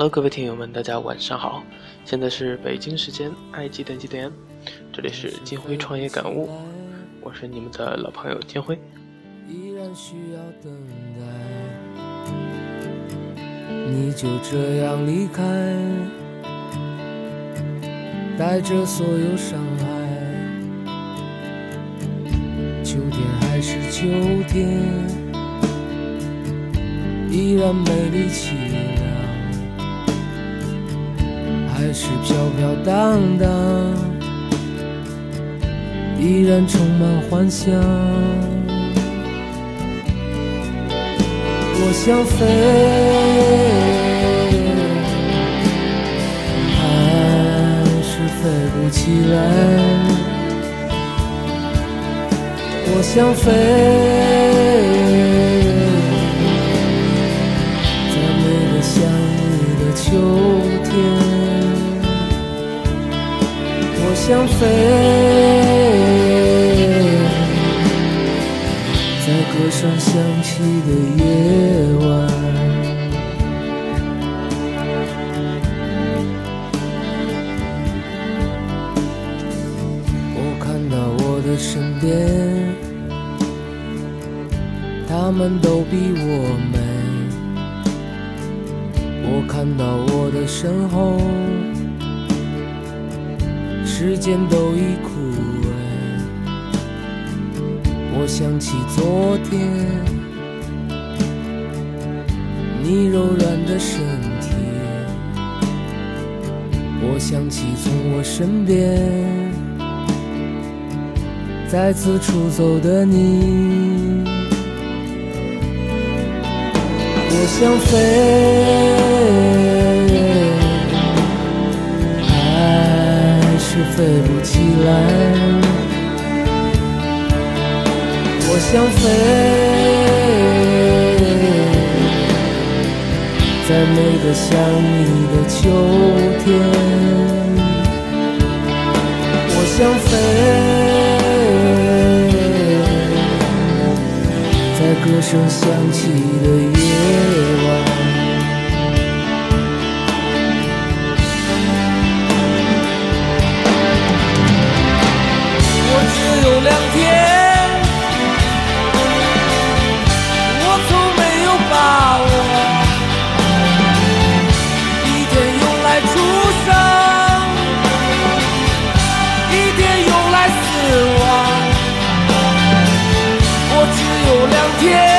Hello，各位听友们，大家晚上好，现在是北京时间爱几点几点，这里是金辉创业感悟，我是你们的老朋友金辉。依然需要等待，你就这样离开，带着所有伤害，秋天还是秋天，依然美丽凄凉。还是飘飘荡荡，依然充满幻想。我想飞，还是飞不起来。我想飞，在每个相遇的秋想飞，在歌声响起的夜晚。我看到我的身边，他们都比我美。我看到我的身后。时间都已枯萎，我想起昨天你柔软的身体，我想起从我身边再次出走的你，我想飞。飞不起来，我想飞，在每个想你的秋天，我想飞，在歌声响起的夜两天我从没有把握一天用来出生一天用来死亡。我只有两天。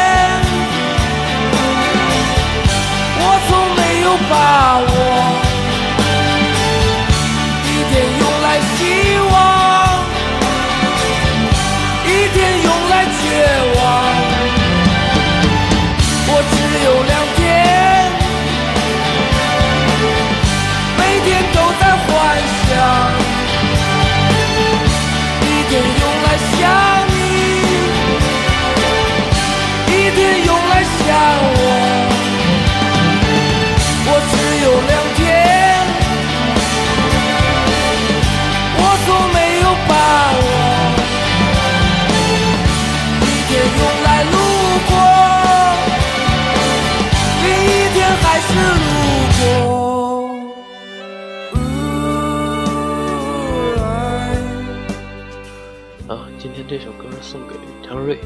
这首歌送给张瑞，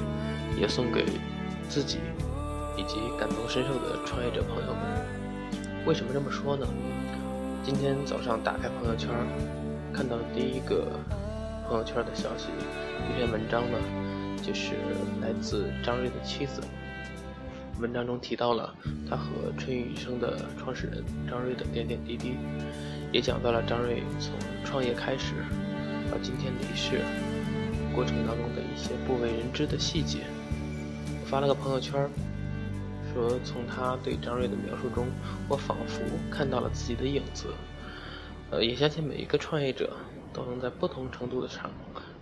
也送给自己以及感同身受的创业者朋友们。为什么这么说呢？今天早上打开朋友圈，看到第一个朋友圈的消息，一篇文章呢，就是来自张瑞的妻子。文章中提到了他和春雨医生的创始人张瑞的点点滴滴，也讲到了张瑞从创业开始到今天离世。过程当中的一些不为人知的细节，发了个朋友圈，说从他对张瑞的描述中，我仿佛看到了自己的影子。呃，也相信每一个创业者都能在不同程度的上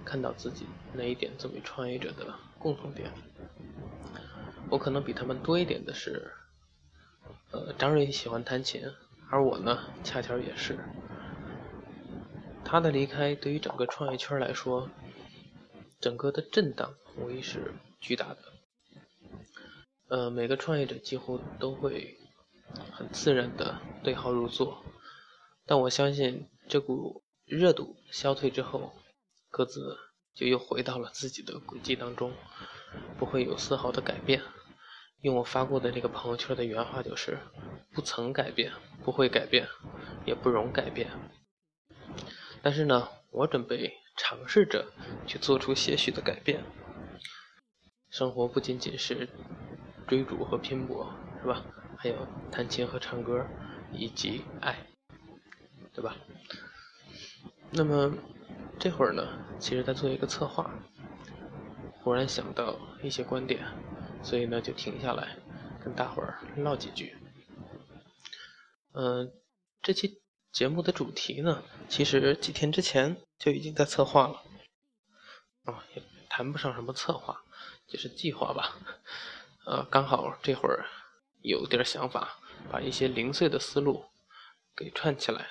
看到自己那一点作为创业者的共同点。我可能比他们多一点的是，呃，张瑞喜欢弹琴，而我呢，恰巧也是。他的离开对于整个创业圈来说。整个的震荡无疑是巨大的，呃，每个创业者几乎都会很自然的对号入座。但我相信这股热度消退之后，各自就又回到了自己的轨迹当中，不会有丝毫的改变。用我发过的这个朋友圈的原话就是：“不曾改变，不会改变，也不容改变。”但是呢，我准备尝试着去做出些许的改变。生活不仅仅是追逐和拼搏，是吧？还有弹琴和唱歌，以及爱，对吧？那么这会儿呢，其实在做一个策划，忽然想到一些观点。所以呢，就停下来跟大伙儿唠几句。嗯，这期节目的主题呢，其实几天之前就已经在策划了，啊，也谈不上什么策划，就是计划吧。呃，刚好这会儿有点想法，把一些零碎的思路给串起来。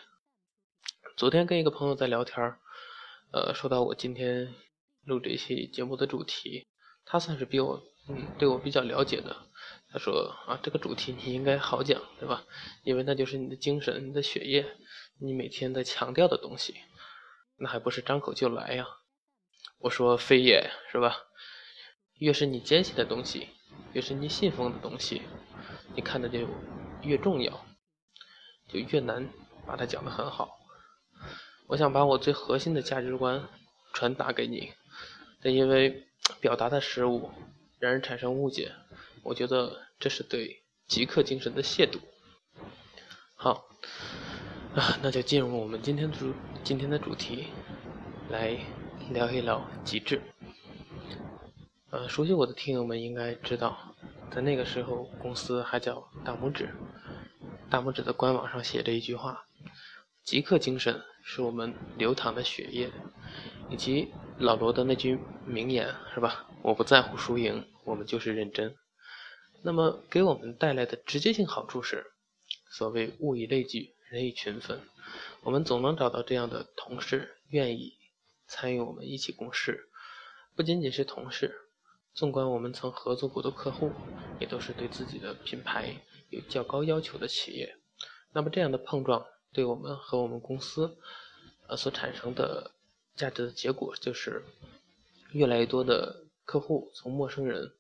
昨天跟一个朋友在聊天呃，说到我今天录这期节目的主题，他算是比我。嗯，对我比较了解的，他说啊，这个主题你应该好讲，对吧？因为那就是你的精神、你的血液，你每天在强调的东西，那还不是张口就来呀？我说非也，是吧？越是你坚信的东西，越是你信奉的东西，你看的就越重要，就越难把它讲得很好。我想把我最核心的价值观传达给你，但因为表达的失误。让人产生误解，我觉得这是对极客精神的亵渎。好，啊，那就进入我们今天主今天的主题，来聊一聊极致。呃，熟悉我的听友们应该知道，在那个时候公司还叫大拇指，大拇指的官网上写着一句话：极客精神是我们流淌的血液，以及老罗的那句名言，是吧？我不在乎输赢。我们就是认真，那么给我们带来的直接性好处是，所谓物以类聚，人以群分，我们总能找到这样的同事愿意参与我们一起共事。不仅仅是同事，纵观我们曾合作过的客户，也都是对自己的品牌有较高要求的企业。那么这样的碰撞，对我们和我们公司，呃所产生的价值的结果，就是越来越多的。客户从陌生人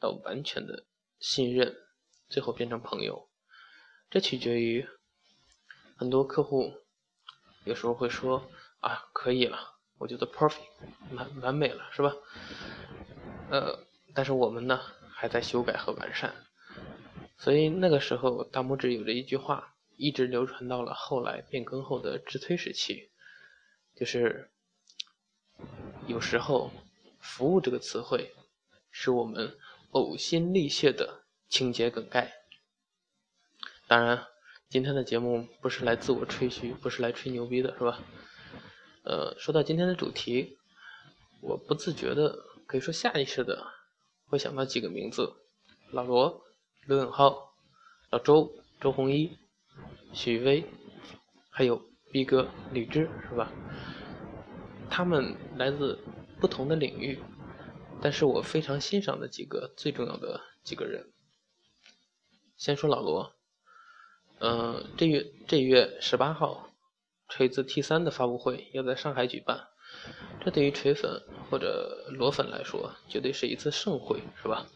到完全的信任，最后变成朋友，这取决于很多客户有时候会说啊，可以了，我觉得 perfect 完完美了，是吧？呃，但是我们呢还在修改和完善，所以那个时候大拇指有着一句话，一直流传到了后来变更后的直推时期，就是有时候。服务这个词汇，是我们呕心沥血的情节梗概。当然，今天的节目不是来自我吹嘘，不是来吹牛逼的，是吧？呃，说到今天的主题，我不自觉的，可以说下意识的，会想到几个名字：老罗、刘永浩、老周、周鸿祎、许巍，还有逼哥李志，是吧？他们来自。不同的领域，但是我非常欣赏的几个最重要的几个人。先说老罗，嗯，这月这月十八号，锤子 T 三的发布会要在上海举办，这对于锤粉或者罗粉来说，绝对是一次盛会，是吧？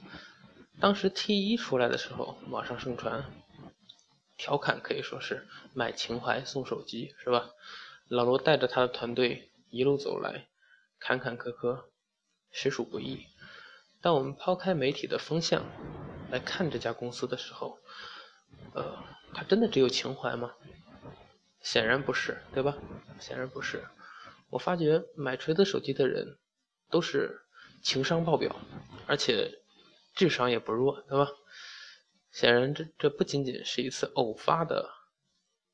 当时 T 一出来的时候，网上盛传，调侃可以说是买情怀送手机，是吧？老罗带着他的团队一路走来。坎坎坷坷，实属不易。当我们抛开媒体的风向来看这家公司的时候，呃，它真的只有情怀吗？显然不是，对吧？显然不是。我发觉买锤子手机的人都是情商爆表，而且智商也不弱，对吧？显然，这这不仅仅是一次偶发的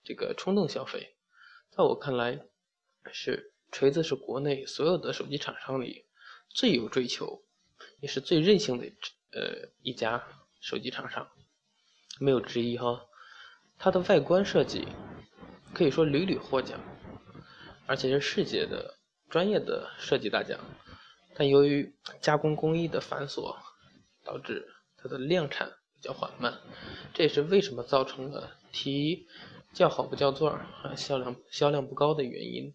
这个冲动消费，在我看来是。锤子是国内所有的手机厂商里最有追求，也是最任性的呃一家手机厂商，没有之一哈。它的外观设计可以说屡屡获奖，而且是世界的专业的设计大奖。但由于加工工艺的繁琐，导致它的量产比较缓慢，这也是为什么造成了提叫好不叫座啊，销量销量不高的原因。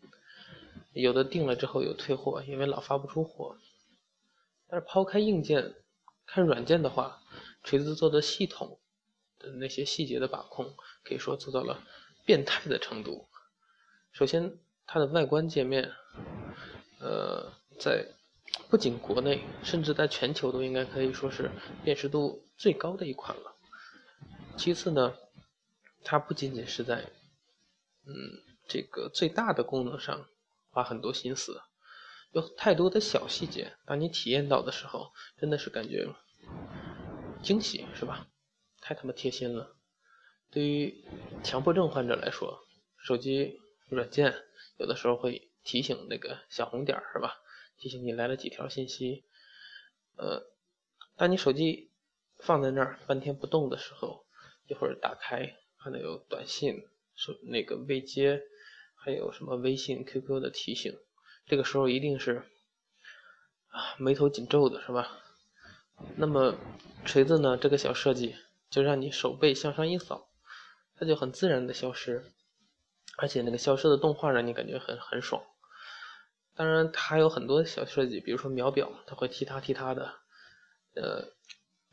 有的定了之后有退货，因为老发不出货。但是抛开硬件，看软件的话，锤子做的系统的那些细节的把控，可以说做到了变态的程度。首先，它的外观界面，呃，在不仅国内，甚至在全球都应该可以说是辨识度最高的一款了。其次呢，它不仅仅是在，嗯，这个最大的功能上。花很多心思，有太多的小细节，当你体验到的时候，真的是感觉惊喜，是吧？太他妈贴心了。对于强迫症患者来说，手机软件有的时候会提醒那个小红点，是吧？提醒你来了几条信息。呃，当你手机放在那儿半天不动的时候，一会儿打开看到有短信，说那个未接。还有什么微信、QQ 的提醒？这个时候一定是啊眉头紧皱的，是吧？那么锤子呢？这个小设计就让你手背向上一扫，它就很自然的消失，而且那个消失的动画让你感觉很很爽。当然，它还有很多小设计，比如说秒表，它会踢踏踢踏的，呃，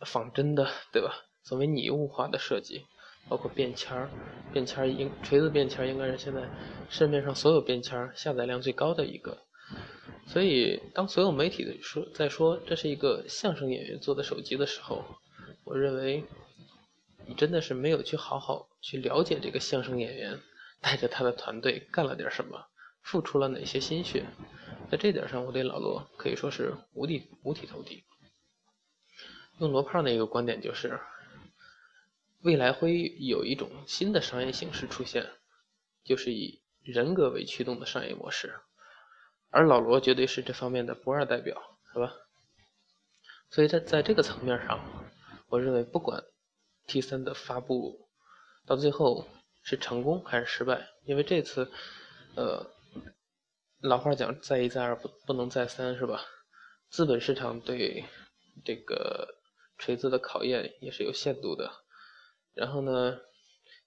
仿真的，对吧？所谓拟物化的设计。包括便签儿，便签儿应锤子便签儿应该是现在市面上所有便签儿下载量最高的一个。所以，当所有媒体的说在说这是一个相声演员做的手机的时候，我认为你真的是没有去好好去了解这个相声演员带着他的团队干了点什么，付出了哪些心血。在这点上，我对老罗可以说是五体五体投地。用罗胖的一个观点就是。未来会有一种新的商业形式出现，就是以人格为驱动的商业模式，而老罗绝对是这方面的不二代表，是吧？所以在在这个层面上，我认为不管 T 三的发布到最后是成功还是失败，因为这次，呃，老话讲再一再二不不能再三，是吧？资本市场对这个锤子的考验也是有限度的。然后呢，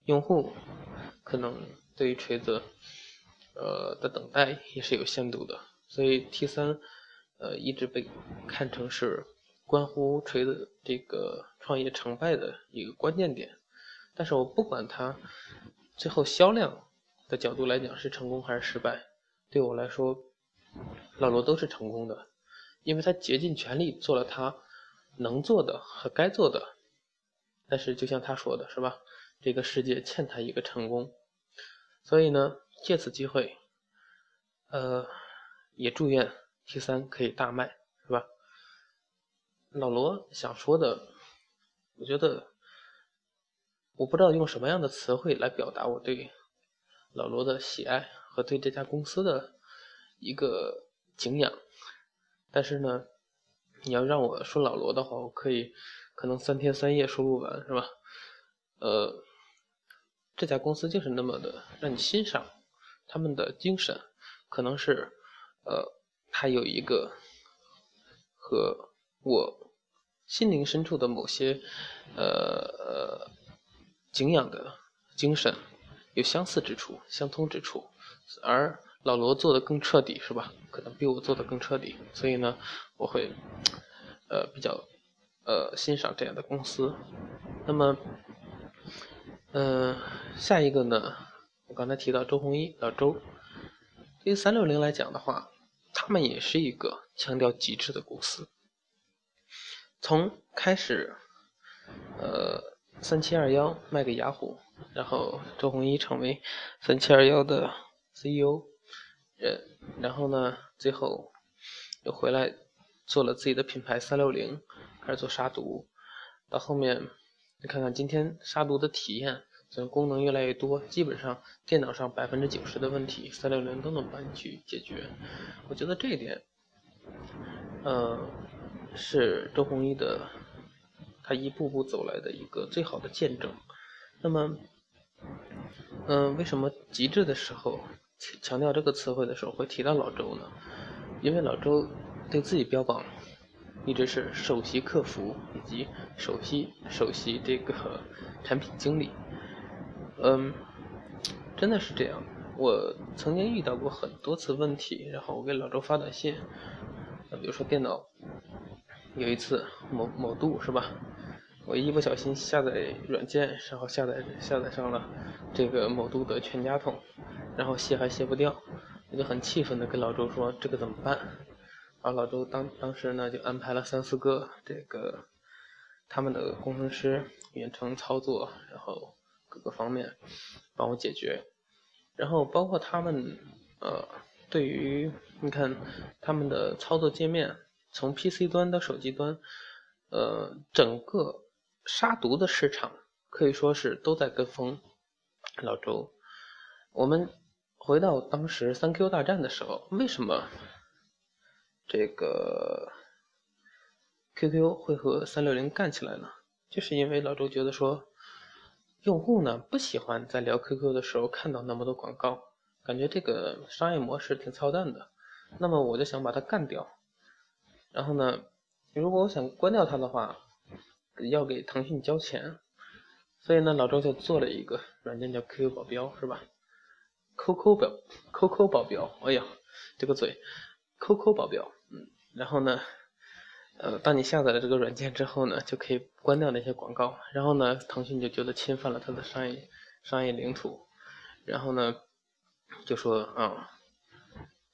用户可能对于锤子，呃的等待也是有限度的，所以 T 三，呃一直被看成是关乎锤子这个创业成败的一个关键点。但是我不管它最后销量的角度来讲是成功还是失败，对我来说，老罗都是成功的，因为他竭尽全力做了他能做的和该做的。但是，就像他说的，是吧？这个世界欠他一个成功，所以呢，借此机会，呃，也祝愿 T 三可以大卖，是吧？老罗想说的，我觉得，我不知道用什么样的词汇来表达我对老罗的喜爱和对这家公司的一个敬仰，但是呢，你要让我说老罗的话，我可以。可能三天三夜说不完，是吧？呃，这家公司就是那么的让你欣赏，他们的精神，可能是，呃，他有一个和我心灵深处的某些，呃，敬仰的精神有相似之处、相通之处，而老罗做的更彻底，是吧？可能比我做的更彻底，所以呢，我会，呃，比较。呃，欣赏这样的公司。那么，嗯，下一个呢？我刚才提到周鸿祎，老周。对于三六零来讲的话，他们也是一个强调极致的公司。从开始，呃，三七二幺卖给雅虎，然后周鸿祎成为三七二幺的 CEO，呃，然后呢，最后又回来做了自己的品牌三六零。开始做杀毒，到后面，你看看今天杀毒的体验，虽然功能越来越多，基本上电脑上百分之九十的问题，三六零都能帮你去解决。我觉得这一点，呃，是周鸿祎的他一步步走来的一个最好的见证。那么，嗯，为什么极致的时候强调这个词汇的时候会提到老周呢？因为老周对自己标榜。一直是首席客服以及首席首席这个产品经理。嗯，真的是这样。我曾经遇到过很多次问题，然后我给老周发短信。比如说电脑，有一次某某度是吧？我一不小心下载软件，然后下载下载上了这个某度的全家桶，然后卸还卸不掉，我就很气愤的跟老周说这个怎么办？然后老周当当时呢就安排了三四个这个他们的工程师远程操作，然后各个方面帮我解决，然后包括他们呃。对于你看他们的操作界面，从 PC 端到手机端，呃，整个杀毒的市场可以说是都在跟风老周。我们回到当时三 Q 大战的时候，为什么这个 QQ 会和三六零干起来呢？就是因为老周觉得说，用户呢不喜欢在聊 QQ 的时候看到那么多广告。感觉这个商业模式挺操蛋的，那么我就想把它干掉。然后呢，如果我想关掉它的话，要给腾讯交钱。所以呢，老周就做了一个软件叫 QQ 保镖，是吧？QQ 保 QQ 保镖，哎呀，这个嘴，QQ 保镖，嗯。然后呢，呃，当你下载了这个软件之后呢，就可以关掉那些广告。然后呢，腾讯就觉得侵犯了他的商业商业领土。然后呢？就说啊，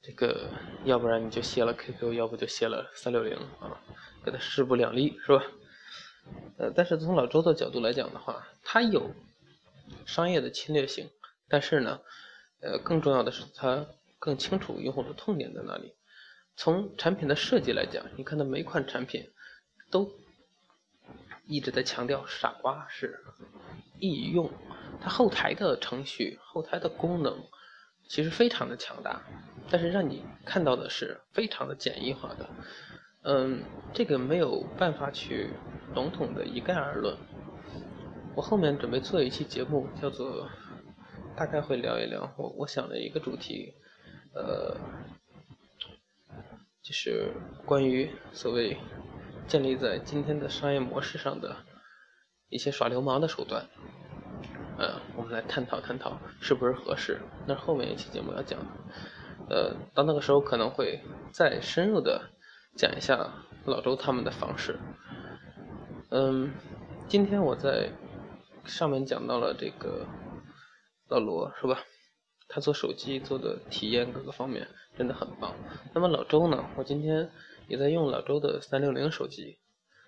这个要不然你就卸了 QQ，要不就卸了三六零啊，给他势不两立是吧？呃，但是从老周的角度来讲的话，他有商业的侵略性，但是呢，呃，更重要的是他更清楚用户的痛点在哪里。从产品的设计来讲，你看他每款产品都一直在强调傻瓜式易用，它后台的程序、后台的功能。其实非常的强大，但是让你看到的是非常的简易化的，嗯，这个没有办法去笼统的一概而论。我后面准备做一期节目，叫做大概会聊一聊我我想的一个主题，呃，就是关于所谓建立在今天的商业模式上的一些耍流氓的手段。我们来探讨探讨是不是合适，那后面一期节目要讲的。呃，到那个时候可能会再深入的讲一下老周他们的方式。嗯，今天我在上面讲到了这个老罗是吧？他做手机做的体验各个方面真的很棒。那么老周呢？我今天也在用老周的三六零手机，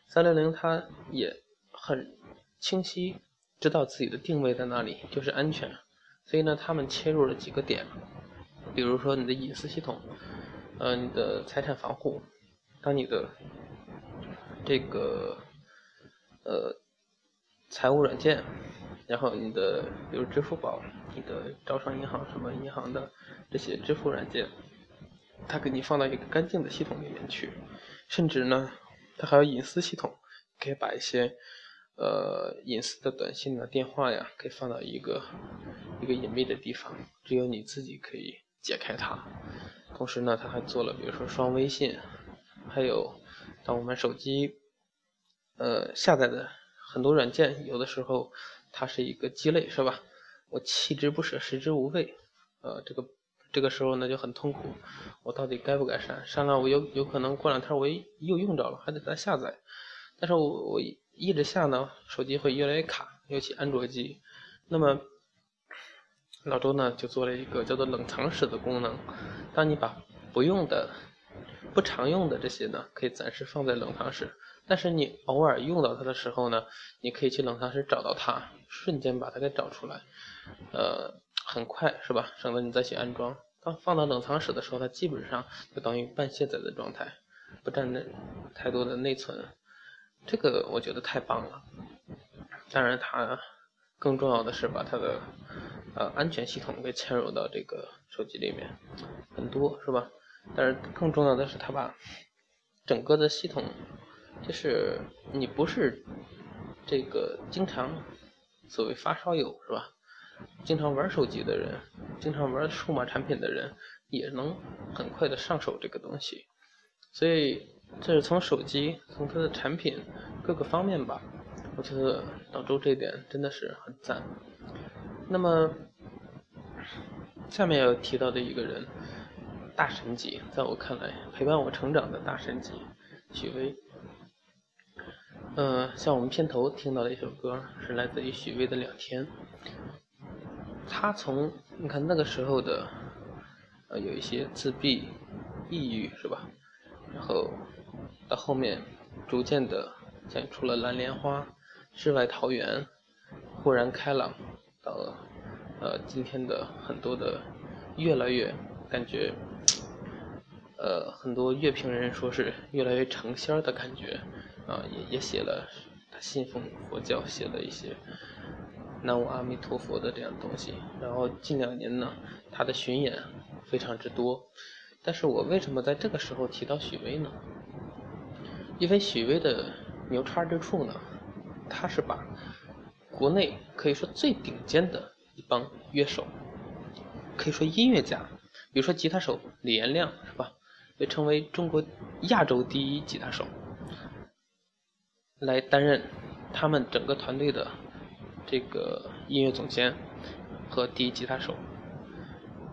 三六零它也很清晰。知道自己的定位在哪里，就是安全，所以呢，他们切入了几个点，比如说你的隐私系统，呃，你的财产防护，当你的这个呃财务软件，然后你的比如支付宝、你的招商银行什么银行的这些支付软件，它给你放到一个干净的系统里面去，甚至呢，它还有隐私系统，可以把一些。呃，隐私的短信啊、电话呀，可以放到一个一个隐秘的地方，只有你自己可以解开它。同时呢，它还做了，比如说双微信，还有当我们手机呃下载的很多软件，有的时候它是一个鸡肋，是吧？我弃之不舍，食之无味。呃，这个这个时候呢就很痛苦，我到底该不该删？删了我有有可能过两天我又用着了，还得再下载。但是我我一直下呢，手机会越来越卡，尤其安卓机。那么老周呢就做了一个叫做冷藏室的功能，当你把不用的、不常用的这些呢，可以暂时放在冷藏室，但是你偶尔用到它的时候呢，你可以去冷藏室找到它，瞬间把它给找出来，呃，很快是吧？省得你再去安装。当放到冷藏室的时候，它基本上就等于半卸载的状态，不占那太多的内存。这个我觉得太棒了，当然它更重要的是把它的呃安全系统给嵌入到这个手机里面，很多是吧？但是更重要的是它把整个的系统，就是你不是这个经常所谓发烧友是吧？经常玩手机的人，经常玩数码产品的人，也能很快的上手这个东西，所以。这是从手机，从它的产品各个方面吧，我觉得老周这点真的是很赞。那么下面要提到的一个人，大神级，在我看来陪伴我成长的大神级，许巍。嗯，像我们片头听到的一首歌，是来自于许巍的《两天》。他从你看那个时候的，呃，有一些自闭、抑郁，是吧？然后到后面逐渐的讲出了《蓝莲花》《世外桃源》《豁然开朗》，到了呃今天的很多的越来越感觉，呃，很多乐评人说是越来越成仙的感觉。啊，也也写了，信奉佛教，写了一些南无阿弥陀佛的这样东西。然后近两年呢，他的巡演非常之多。但是我为什么在这个时候提到许巍呢？因为许巍的牛叉之处呢，他是把国内可以说最顶尖的一帮乐手，可以说音乐家，比如说吉他手李延亮是吧，被称为中国亚洲第一吉他手。来担任他们整个团队的这个音乐总监和第一吉他手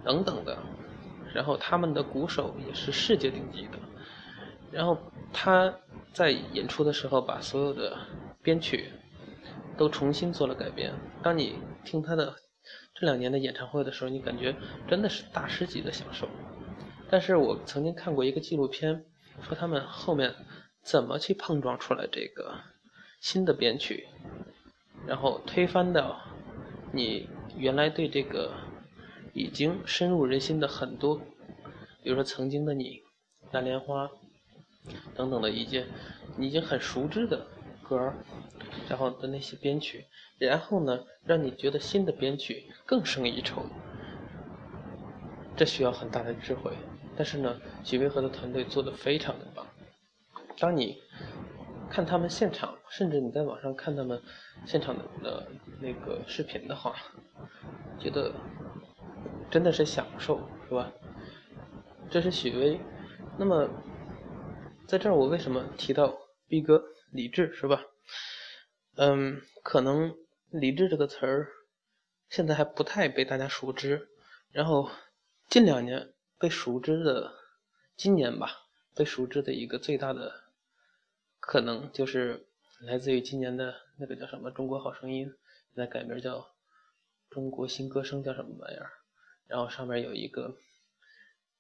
等等的，然后他们的鼓手也是世界顶级的，然后他在演出的时候把所有的编曲都重新做了改编。当你听他的这两年的演唱会的时候，你感觉真的是大师级的享受。但是我曾经看过一个纪录片，说他们后面。怎么去碰撞出来这个新的编曲，然后推翻掉你原来对这个已经深入人心的很多，比如说曾经的你、蓝莲花等等的一些你已经很熟知的歌然后的那些编曲，然后呢，让你觉得新的编曲更胜一筹，这需要很大的智慧。但是呢，许巍和的团队做的非常的棒。当你看他们现场，甚至你在网上看他们现场的那个视频的话，觉得真的是享受，是吧？这是许巍。那么在这儿，我为什么提到逼哥李志，是吧？嗯，可能李志这个词儿现在还不太被大家熟知，然后近两年被熟知的，今年吧，被熟知的一个最大的。可能就是来自于今年的那个叫什么《中国好声音》，现在改名叫《中国新歌声》，叫什么玩意儿？然后上面有一个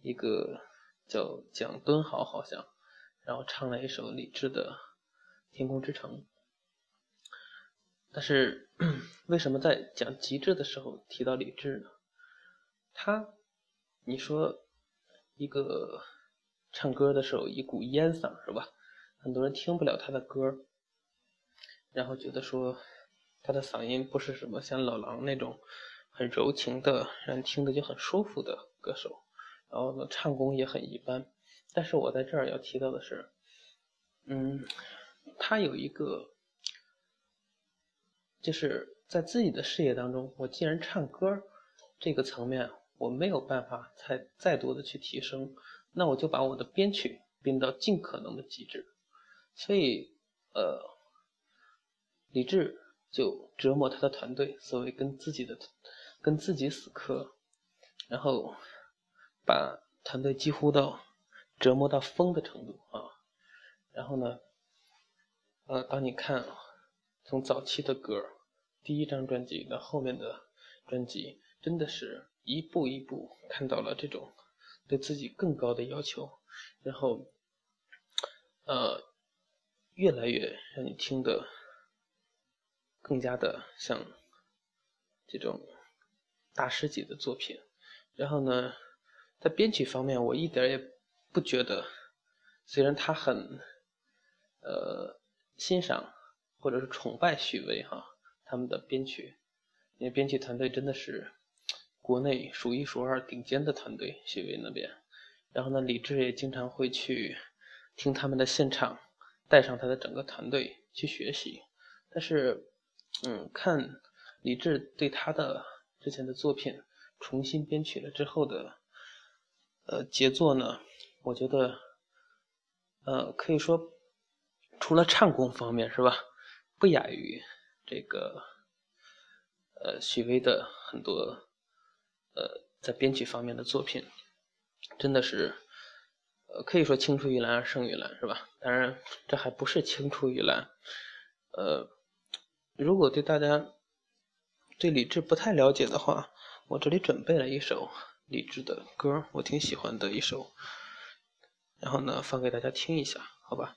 一个叫蒋敦豪，好像，然后唱了一首李志的《天空之城》。但是为什么在讲极致的时候提到李志呢？他，你说一个唱歌的时候一股烟嗓是吧？很多人听不了他的歌，然后觉得说他的嗓音不是什么像老狼那种很柔情的，让人听着就很舒服的歌手，然后呢唱功也很一般。但是我在这儿要提到的是，嗯，他有一个，就是在自己的事业当中，我既然唱歌这个层面我没有办法再再多的去提升，那我就把我的编曲编到尽可能的极致。所以，呃，李志就折磨他的团队，所谓跟自己的跟自己死磕，然后把团队几乎到折磨到疯的程度啊。然后呢，呃，当你看从早期的歌，第一张专辑到后面的专辑，真的是一步一步看到了这种对自己更高的要求，然后，呃。越来越让你听得更加的像这种大师级的作品，然后呢，在编曲方面，我一点也不觉得，虽然他很呃欣赏或者是崇拜许巍哈他们的编曲，因为编曲团队真的是国内数一数二顶尖的团队，许巍那边，然后呢，李志也经常会去听他们的现场。带上他的整个团队去学习，但是，嗯，看李志对他的之前的作品重新编曲了之后的，呃，杰作呢，我觉得，呃，可以说除了唱功方面是吧，不亚于这个呃许巍的很多呃在编曲方面的作品，真的是呃可以说青出于蓝而胜于蓝是吧？当然这还不是青出于蓝，呃，如果对大家对李志不太了解的话，我这里准备了一首李志的歌，我挺喜欢的一首。然后呢，放给大家听一下，好吧？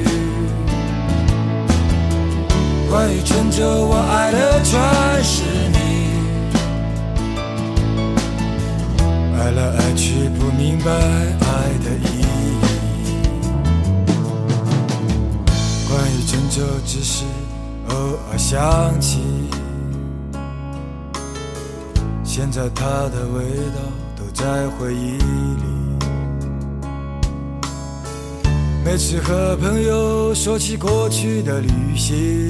关于郑州，我爱的全是你，爱来爱去不明白爱的意义。关于郑州，只是偶尔想起，现在它的味道都在回忆里。每次和朋友说起过去的旅行。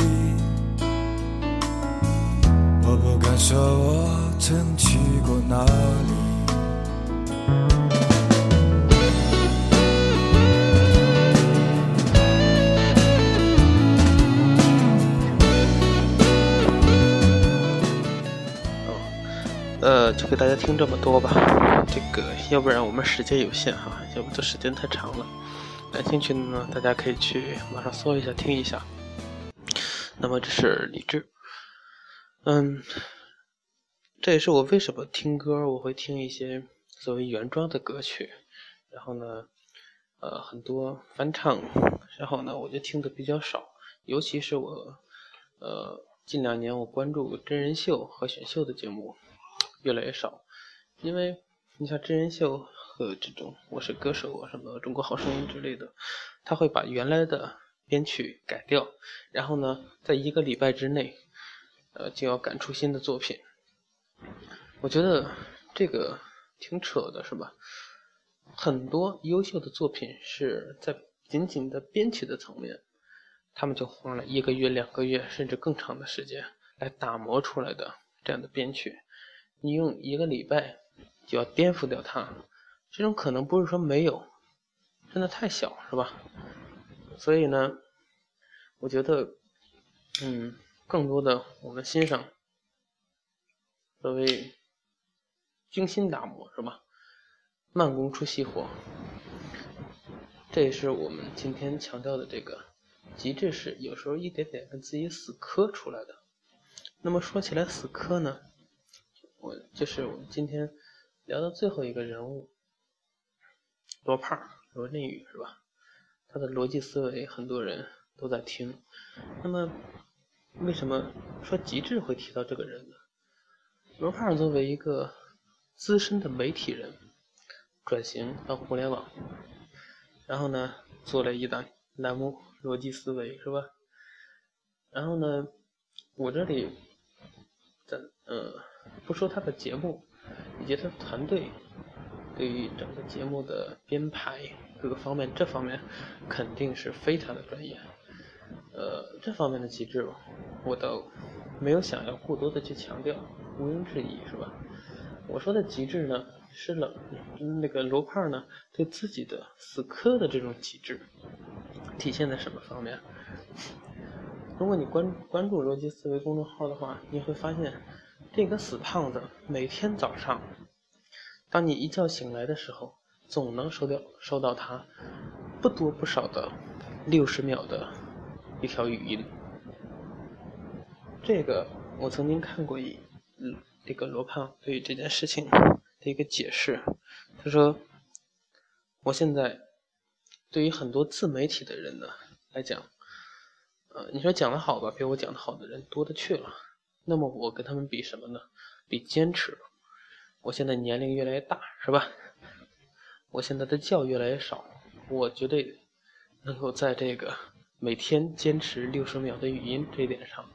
我不敢说我曾去过哪里？呃，就给大家听这么多吧。这个，要不然我们时间有限哈，要不这时间太长了。感兴趣的呢，大家可以去网上搜一下听一下。那么这是李志，嗯。这也是我为什么听歌，我会听一些所谓原装的歌曲，然后呢，呃，很多翻唱，然后呢，我就听的比较少。尤其是我，呃，近两年我关注真人秀和选秀的节目越来越少，因为你像真人秀呃这种《我是歌手》啊、什么《中国好声音》之类的，他会把原来的编曲改掉，然后呢，在一个礼拜之内，呃，就要赶出新的作品。我觉得这个挺扯的，是吧？很多优秀的作品是在仅仅的编曲的层面，他们就花了一个月、两个月，甚至更长的时间来打磨出来的这样的编曲。你用一个礼拜就要颠覆掉它，这种可能不是说没有，真的太小，是吧？所以呢，我觉得，嗯，更多的我们欣赏所谓。精心打磨是吧？慢工出细活，这也是我们今天强调的这个极致是有时候一点点跟自己死磕出来的。那么说起来死磕呢，我就是我们今天聊的最后一个人物罗胖罗振宇是吧？他的逻辑思维很多人都在听。那么为什么说极致会提到这个人呢？罗胖作为一个。资深的媒体人转型到互联网，然后呢做了一档栏目《逻辑思维》，是吧？然后呢，我这里，咱呃，不说他的节目以及他的团队对于整个节目的编排各个方面，这方面肯定是非常的专业。呃，这方面的极致吧，我倒没有想要过多的去强调，毋庸置疑，是吧？我说的极致呢，是冷那个罗胖呢对自己的死磕的这种极致，体现在什么方面？如果你关关注逻辑思维公众号的话，你会发现，这个死胖子每天早上，当你一觉醒来的时候，总能收到收到他不多不少的六十秒的一条语音。这个我曾经看过一，嗯这个罗胖对于这件事情的一个解释，他说，我现在对于很多自媒体的人呢来讲。呃，你说讲的好吧，比我讲的好的人多的去了。那么我跟他们比什么呢？比坚持。我现在年龄越来越大，是吧？我现在的觉越来越少，我绝对能够在这个每天坚持六十秒的语音这一点上，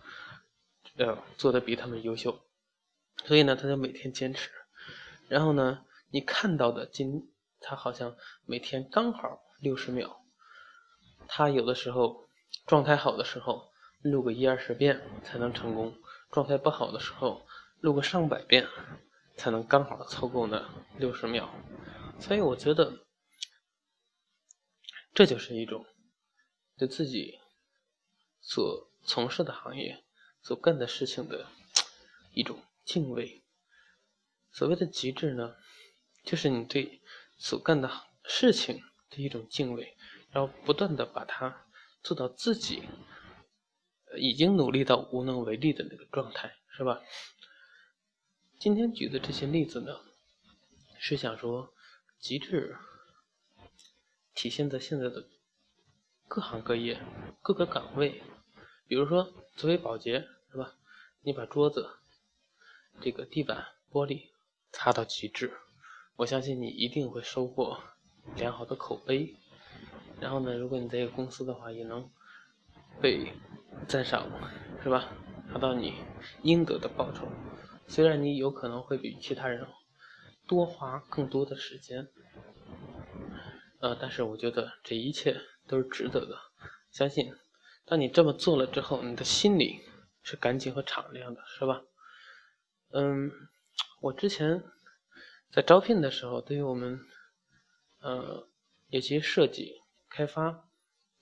呃，做的比他们优秀。所以呢，他就每天坚持。然后呢，你看到的今他好像每天刚好六十秒，他有的时候。状态好的时候录个一二十遍才能成功，状态不好的时候录个上百遍才能刚好凑够那六十秒。所以我觉得这就是一种对自己所从事的行业、所干的事情的一种敬畏。所谓的极致呢，就是你对所干的事情的一种敬畏，然后不断的把它。做到自己已经努力到无能为力的那个状态，是吧？今天举的这些例子呢，是想说，极致体现在现在的各行各业、各个岗位。比如说，作为保洁，是吧？你把桌子、这个地板、玻璃擦到极致，我相信你一定会收获良好的口碑。然后呢，如果你在一个公司的话，也能被赞赏，是吧？拿到你应得的报酬。虽然你有可能会比其他人多花更多的时间，呃，但是我觉得这一切都是值得的。相信，当你这么做了之后，你的心里是干净和敞亮的，是吧？嗯，我之前在招聘的时候，对于我们呃有些设计。开发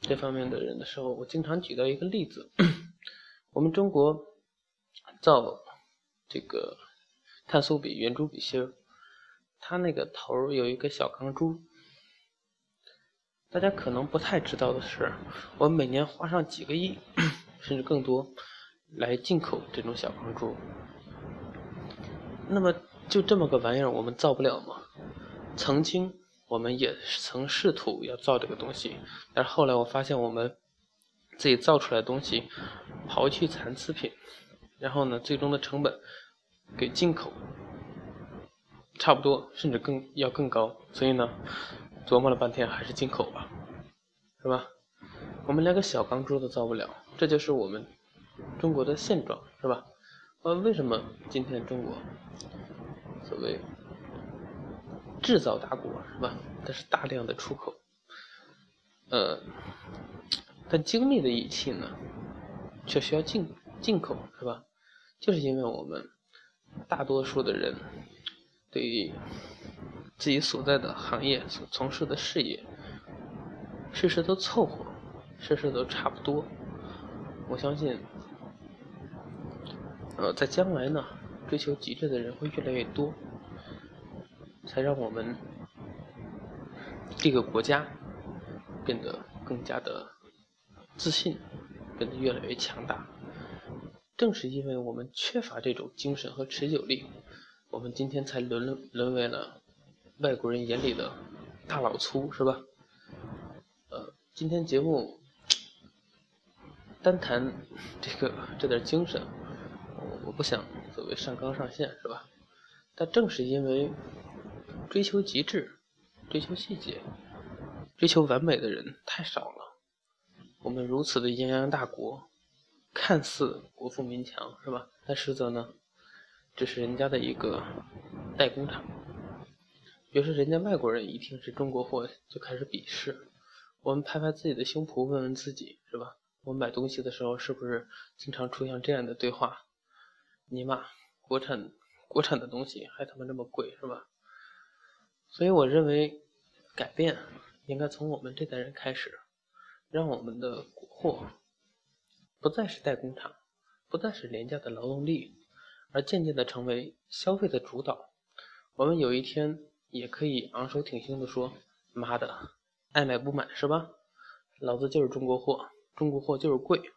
这方面的人的时候，我经常举到一个例子：我们中国造这个碳素笔、圆珠笔芯儿，它那个头有一个小钢珠。大家可能不太知道的是，我们每年花上几个亿，甚至更多来进口这种小钢珠。那么，就这么个玩意儿，我们造不了吗？曾经。我们也曾试图要造这个东西，但是后来我发现我们自己造出来的东西，刨去残次品，然后呢，最终的成本给进口差不多，甚至更要更高。所以呢，琢磨了半天，还是进口吧，是吧？我们连个小钢珠都造不了，这就是我们中国的现状，是吧？呃，为什么今天中国所谓？制造大国是吧？但是大量的出口，呃，但精密的仪器呢，却需要进进口是吧？就是因为我们大多数的人对于自己所在的行业所从事的事业，事事都凑合，事事都差不多。我相信，呃，在将来呢，追求极致的人会越来越多。才让我们这个国家变得更加的自信，变得越来越强大。正是因为我们缺乏这种精神和持久力，我们今天才沦沦为了外国人眼里的大老粗，是吧？呃，今天节目单谈 这个这点精神，我我不想所谓上纲上线，是吧？但正是因为。追求极致、追求细节、追求完美的人太少了。我们如此的泱泱大国，看似国富民强，是吧？但实则呢，这是人家的一个代工厂。比如说，人家外国人一听是中国货，就开始鄙视。我们拍拍自己的胸脯，问问自己，是吧？我们买东西的时候，是不是经常出现这样的对话？尼玛，国产国产的东西还他妈这么贵，是吧？所以我认为，改变应该从我们这代人开始，让我们的国货不再是代工厂，不再是廉价的劳动力，而渐渐的成为消费的主导。我们有一天也可以昂首挺胸的说：“妈的，爱买不买是吧？老子就是中国货，中国货就是贵。”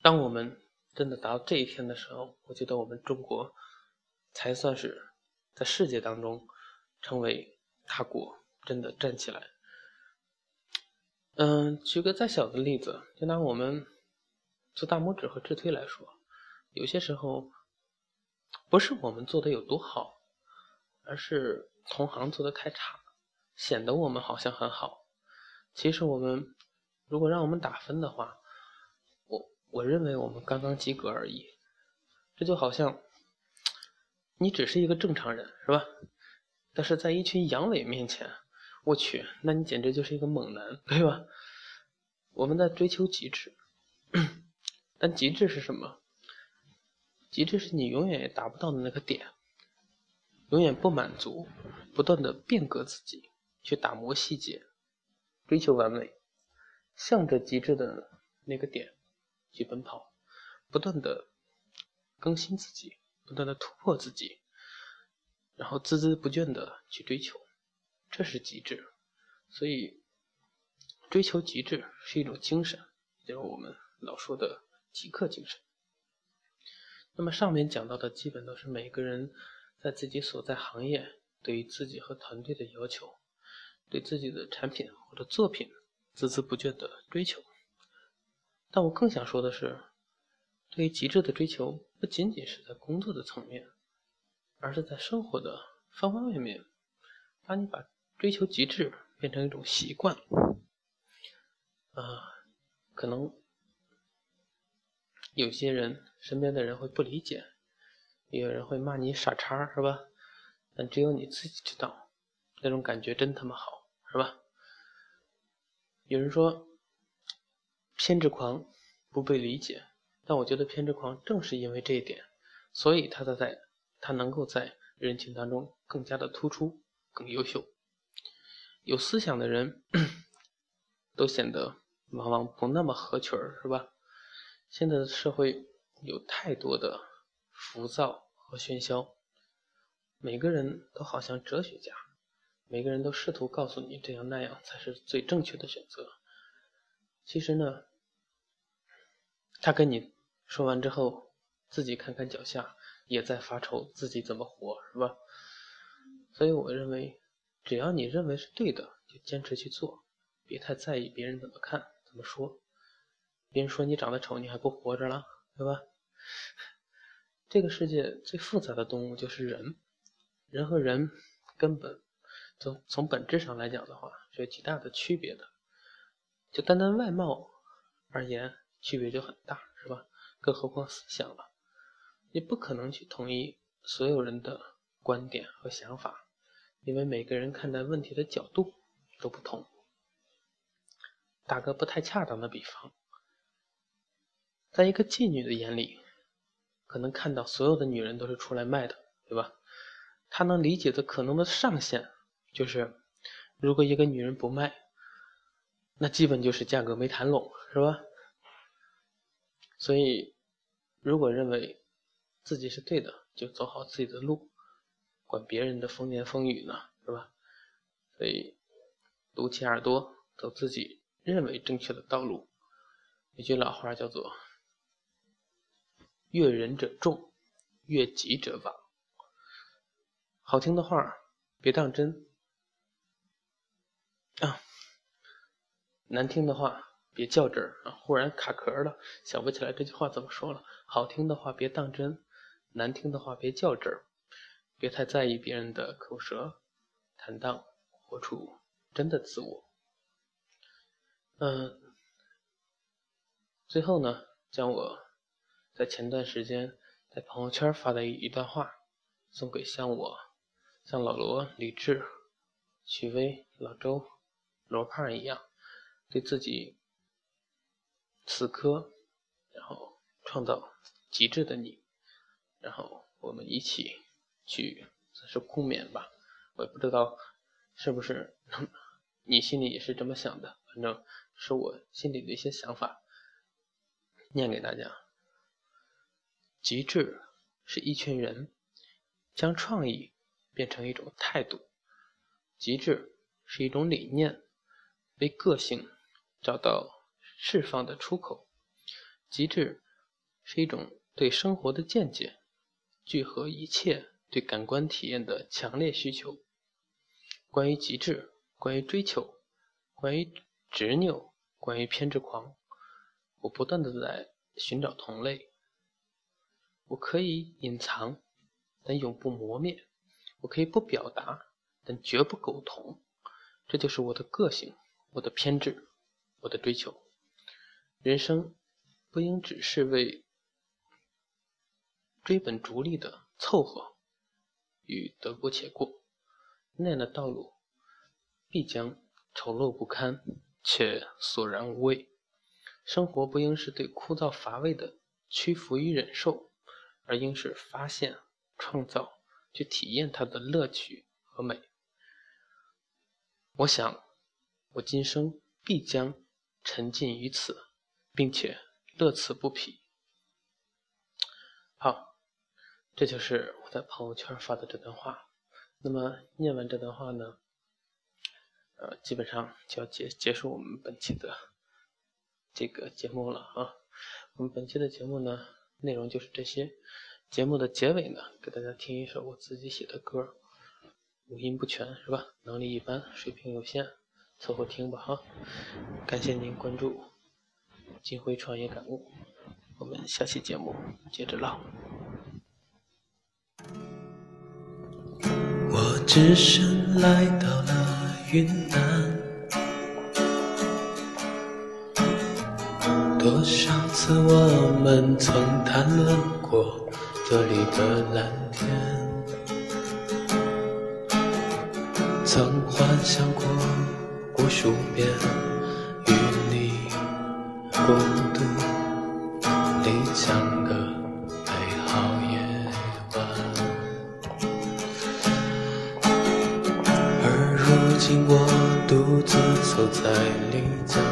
当我们真的达到这一天的时候，我觉得我们中国才算是。在世界当中，成为大国，真的站起来。嗯，举个再小的例子，就拿我们做大拇指和直推来说，有些时候不是我们做的有多好，而是同行做的太差，显得我们好像很好。其实我们如果让我们打分的话，我我认为我们刚刚及格而已。这就好像。你只是一个正常人，是吧？但是在一群阳痿面前，我去，那你简直就是一个猛男，对吧？我们在追求极致，但极致是什么？极致是你永远也达不到的那个点，永远不满足，不断的变革自己，去打磨细节，追求完美，向着极致的那个点去奔跑，不断的更新自己。不断的突破自己，然后孜孜不倦的去追求，这是极致。所以，追求极致是一种精神，就是我们老说的极客精神。那么上面讲到的基本都是每个人在自己所在行业对于自己和团队的要求，对自己的产品或者作品孜孜不倦的追求。但我更想说的是。对于极致的追求，不仅仅是在工作的层面，而是在生活的方方面面。当你把追求极致变成一种习惯，啊，可能有些人身边的人会不理解，也有人会骂你傻叉，是吧？但只有你自己知道，那种感觉真他妈好，是吧？有人说，偏执狂不被理解。但我觉得偏执狂正是因为这一点，所以他才在他能够在人群当中更加的突出，更优秀。有思想的人都显得往往不那么合群儿，是吧？现在的社会有太多的浮躁和喧嚣，每个人都好像哲学家，每个人都试图告诉你这样那样才是最正确的选择。其实呢，他跟你。说完之后，自己看看脚下，也在发愁自己怎么活，是吧？所以我认为，只要你认为是对的，就坚持去做，别太在意别人怎么看、怎么说。别人说你长得丑，你还不活着了，对吧？这个世界最复杂的动物就是人，人和人根本从从本质上来讲的话，是有极大的区别的。就单单外貌而言，区别就很大，是吧？更何况思想了，你不可能去统一所有人的观点和想法，因为每个人看待问题的角度都不同。打个不太恰当的比方，在一个妓女的眼里，可能看到所有的女人都是出来卖的，对吧？她能理解的可能的上限就是，如果一个女人不卖，那基本就是价格没谈拢，是吧？所以。如果认为自己是对的，就走好自己的路，管别人的风言风语呢，是吧？所以，堵起耳朵，走自己认为正确的道路。有句老话叫做“悦人者众，悦己者亡”。好听的话别当真啊，难听的话。别较真儿啊！忽然卡壳了，想不起来这句话怎么说了。好听的话别当真，难听的话别较真儿，别太在意别人的口舌，坦荡，活出真的自我。嗯，最后呢，将我在前段时间在朋友圈发的一段话送给像我、像老罗、李志、许巍、老周、罗胖一样，对自己死磕，然后创造极致的你，然后我们一起去算是共勉吧。我也不知道是不是你心里也是这么想的，反正是我心里的一些想法。念给大家。极致是一群人将创意变成一种态度，极致是一种理念，为个性找到释放的出口。极致是一种对生活的见解，聚合一切对感官体验的强烈需求。关于极致，关于追求，关于执拗，关于偏执狂。我不断的在寻找同类，我可以隐藏，但永不磨灭；我可以不表达，但绝不苟同。这就是我的个性，我的偏执，我的追求。人生不应只是为追本逐利的凑合与得过且过，那样的道路必将丑陋不堪，且索然无味。生活不应是对枯燥乏味的屈服与忍受，而应是发现、创造、去体验它的乐趣和美。我想，我今生必将沉浸于此，并且乐此不疲。好，这就是我在朋友圈发的这段话。那么念完这段话呢，呃，基本上就要结结束我们本期的。这个节目了啊，我们本期的节目呢，内容就是这些。节目的结尾呢，给大家听一首我自己写的歌，五音不全是吧？能力一般，水平有限，凑合听吧哈。感谢您关注金辉创业感悟，我们下期节目接着唠。只身来到了云南。多少次我们曾谈论过这里的蓝天，曾幻想过无数遍与你共度走在丽江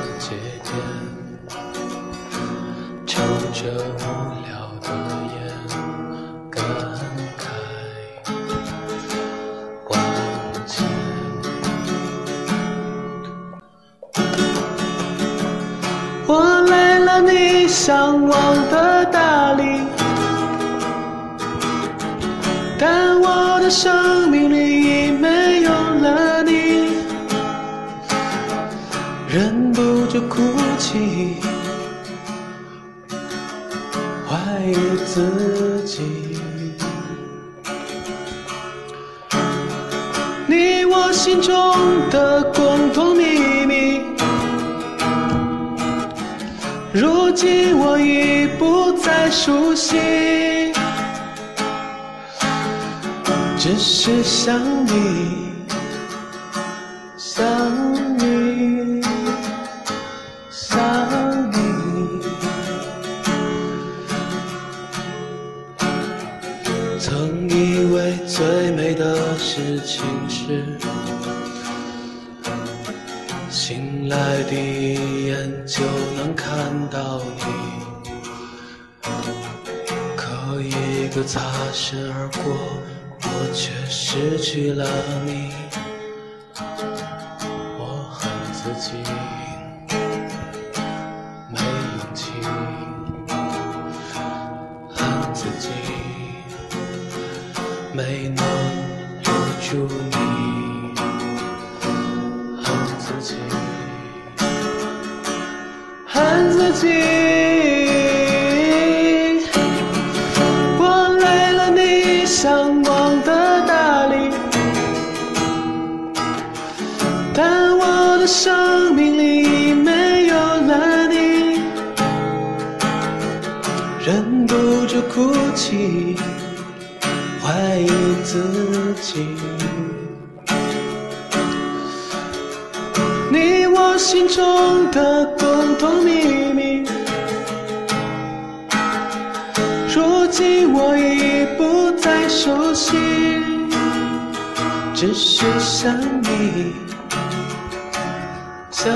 怀疑自己，你我心中的共同秘密，如今我已不再熟悉，只是想你，去了。起怀疑自己。你我心中的共同秘密如今我已不再熟悉只是想你想